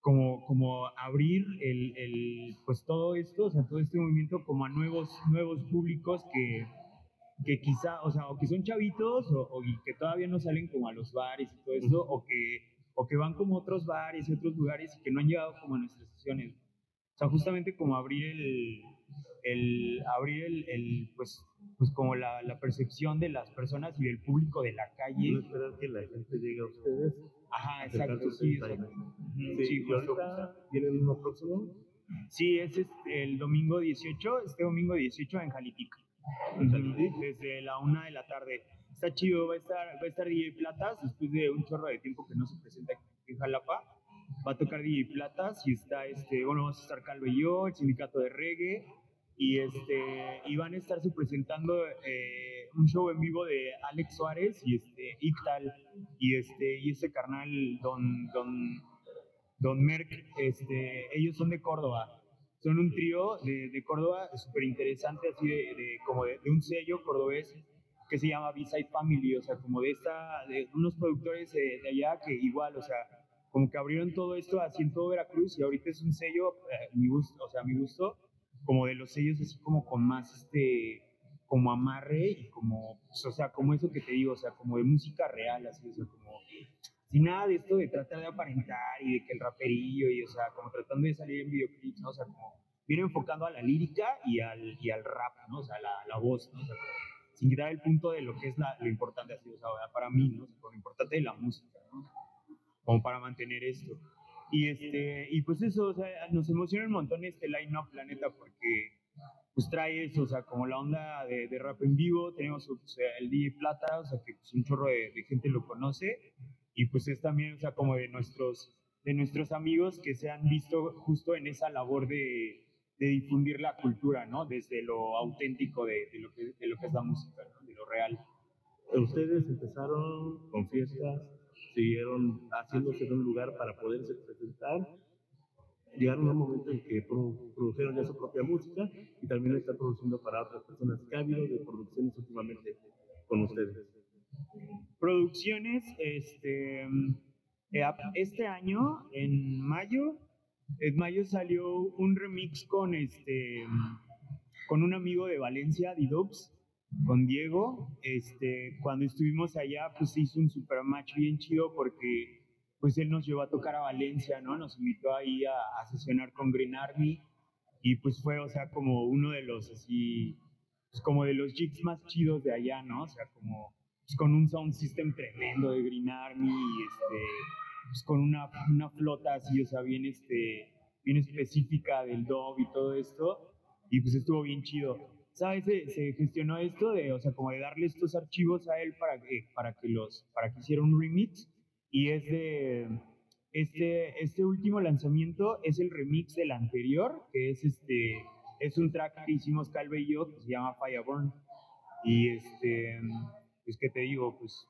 como, como abrir el, el, pues todo esto, o sea, todo este movimiento como a nuevos, nuevos públicos que, que quizá, o sea, o que son chavitos o, o que todavía no salen como a los bares y todo eso, o que, o que van como a otros bares y otros lugares y que no han llegado como a nuestras sesiones. O sea, justamente como abrir el, el abrir el, el, pues, pues como la, la, percepción de las personas y del público de la calle. No esperar que la gente llegue a ustedes. Ajá, exacto, sí. Exacto. Sí, sí ¿Y ahorita uno próximo? Sí, es el domingo 18, este domingo 18 en Jalitica desde la una de la tarde. Está chido, va a estar, va a estar DJ Platas después de un chorro de tiempo que no se presenta en Jalapa. Va a tocar DJ Platas y está, este, bueno, vamos a estar Calvo y yo, el sindicato de reggae, y, este, y van a estarse presentando eh, un show en vivo de Alex Suárez y este, Ictal, y este, y ese carnal, Don, Don, Don Merck, este, ellos son de Córdoba. Son un trío de, de Córdoba súper interesante, así de, de como de, de, un sello cordobés que se llama B-Side Family, o sea, como de esta, de unos productores de, allá que igual, o sea, como que abrieron todo esto así en todo Veracruz y ahorita es un sello, eh, mi gusto, o sea, mi gusto, como de los sellos así como con más, este, como amarre y como, pues, o sea, como eso que te digo, o sea, como de música real, así, o sea, como sin nada de esto de tratar de aparentar y de que el raperillo y, o sea, como tratando de salir en videoclips, ¿no? O sea, como viene enfocando a la lírica y al, y al rap, ¿no? O sea, la, la voz, ¿no? O sea, sin quitar el punto de lo que es la, lo importante así, o sea, para mí, ¿no? O sea, lo importante de la música, ¿no? Como para mantener esto. Y, este, y pues eso, o sea, nos emociona un montón este line-up, la neta, porque pues trae eso, o sea, como la onda de, de rap en vivo, tenemos o sea, el DJ Plata, o sea, que pues, un chorro de, de gente lo conoce, y pues es también, o sea, como de nuestros, de nuestros amigos que se han visto justo en esa labor de, de difundir la cultura, ¿no? Desde lo auténtico de, lo, que, de lo que es la música, ¿no? de lo real. Ustedes empezaron con fiestas, siguieron haciéndose en un lugar para poderse presentar, llegaron a un momento en que produjeron ya su propia música y también están produciendo para otras personas. ¿Qué de producciones últimamente con ustedes? Producciones, este, eh, este año, en mayo, en mayo salió un remix con este, con un amigo de Valencia, Didubs, con Diego. Este, cuando estuvimos allá, pues hizo un super match bien chido porque pues él nos llevó a tocar a Valencia, ¿no? Nos invitó ahí a, a sesionar con Green Army y pues fue, o sea, como uno de los así, pues como de los jigs más chidos de allá, ¿no? O sea, como pues, con un sound system tremendo de Green Army, este, pues, con una, una, flota así, o sea, bien, este, bien específica del dub y todo esto, y pues estuvo bien chido. ¿Sabes? Se, gestionó esto de, o sea, como de darle estos archivos a él para que, para que los, para que hiciera un remix, y es de, este, este último lanzamiento es el remix del anterior, que es este, es un track que hicimos Calve y yo, que se llama Fireburn, y este pues que te digo, pues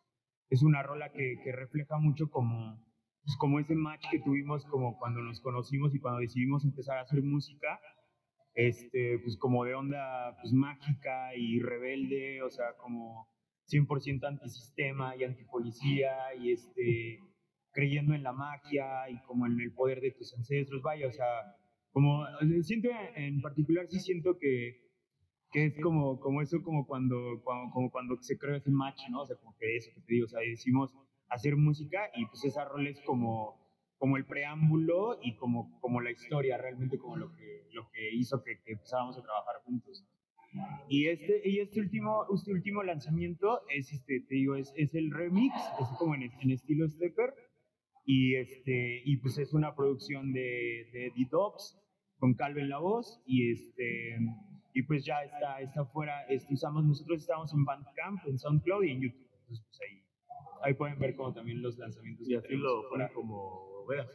es una rola que, que refleja mucho como, pues, como ese match que tuvimos como cuando nos conocimos y cuando decidimos empezar a hacer música, este, pues como de onda pues mágica y rebelde, o sea, como 100% antisistema y antipolicía y este, creyendo en la magia y como en el poder de tus ancestros, vaya, o sea, como, siento en particular, sí siento que, que es como, como eso, como cuando, como cuando se crea ese match, ¿no? O sea, como que eso que te digo, o sea, decimos hacer música y pues esa rol es como, como el preámbulo y como, como la historia, realmente como lo que, lo que hizo que, que empezábamos a trabajar juntos. Y este, y este, último, este último lanzamiento es, este, te digo, es, es el remix, es como en, en estilo stepper, y, este, y pues es una producción de, de The Dogs, con Calvin la voz, y, este, y pues ya está, está fuera, este, usamos, nosotros estamos en Bandcamp, en SoundCloud y en YouTube, entonces pues ahí, ahí pueden ver como también los lanzamientos. Y así lo fuera como Ovea.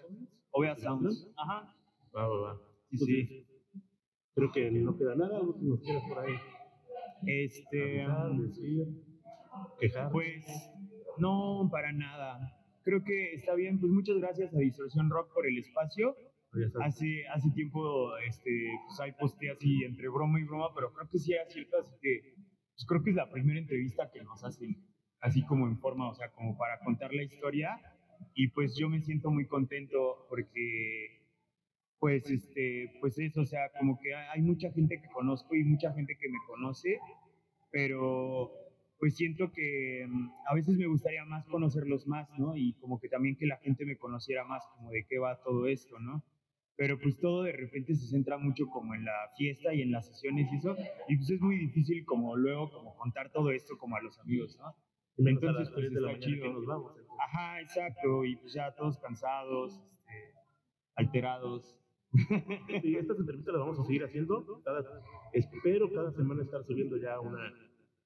Ovea Sounds, ajá. Va, va, va. Sí, sí. Creo que no queda nada, algo que nos quieras por ahí. Este. decir, quejar. Pues, no, para nada. Creo que está bien. Pues muchas gracias a Distorsión Rock por el espacio. Hace, hace tiempo este, pues hay poste así entre broma y broma, pero creo que sí era cierto, así que pues creo que es la primera entrevista que nos hacen, así como en forma, o sea, como para contar la historia. Y pues yo me siento muy contento porque pues este, pues eso, o sea, como que hay mucha gente que conozco y mucha gente que me conoce, pero pues siento que mm, a veces me gustaría más conocerlos más, ¿no? Y como que también que la gente me conociera más como de qué va todo esto, ¿no? Pero pues todo de repente se centra mucho como en la fiesta y en las sesiones y eso, y pues es muy difícil como luego como contar todo esto como a los amigos, ¿no? Entonces, pues está chido. Ajá, exacto, y pues ya todos cansados, este, alterados, y estas entrevistas las vamos a seguir haciendo. espero cada semana estar subiendo ya una,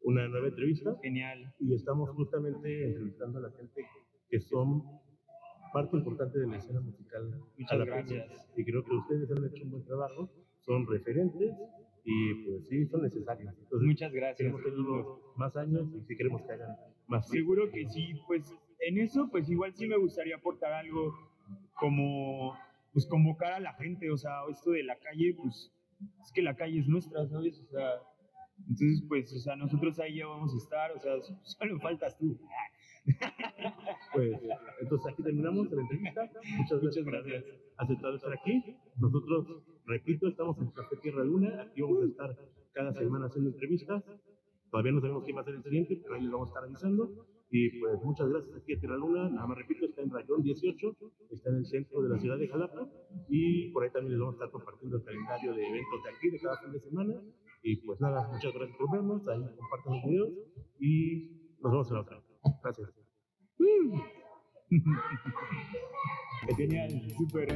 una nueva entrevista. Genial. Y estamos justamente entrevistando a la gente que son parte importante de la escena musical. Muchas gracias. Y creo que ustedes han hecho un buen trabajo, son referentes y pues sí, son necesarios. Muchas gracias. Queremos tener más años y si queremos que hagan más. Seguro que sí, pues en eso pues igual sí me gustaría aportar algo como pues convocar a la gente, o sea, esto de la calle, pues es que la calle es nuestra, ¿sabes? O sea, entonces, pues, o sea, nosotros ahí ya vamos a estar, o sea, solo faltas tú. Pues, entonces aquí terminamos la entrevista. Muchas gracias, por aceptado estar aquí. Nosotros, repito, estamos en Café Tierra Luna. Aquí vamos a estar cada semana haciendo entrevistas. Todavía no sabemos quién va a ser el siguiente, pero ahí les vamos a estar avisando. Y pues muchas gracias aquí a Tierra Luna. Nada más repito, está en Rayón 18, está en el centro de la ciudad de Jalapa. Y por ahí también les vamos a estar compartiendo el calendario de eventos de aquí de cada fin de semana. Y pues nada, muchas gracias por vernos. Ahí compartan los videos y nos vemos en la otra. Gracias. Genial, súper.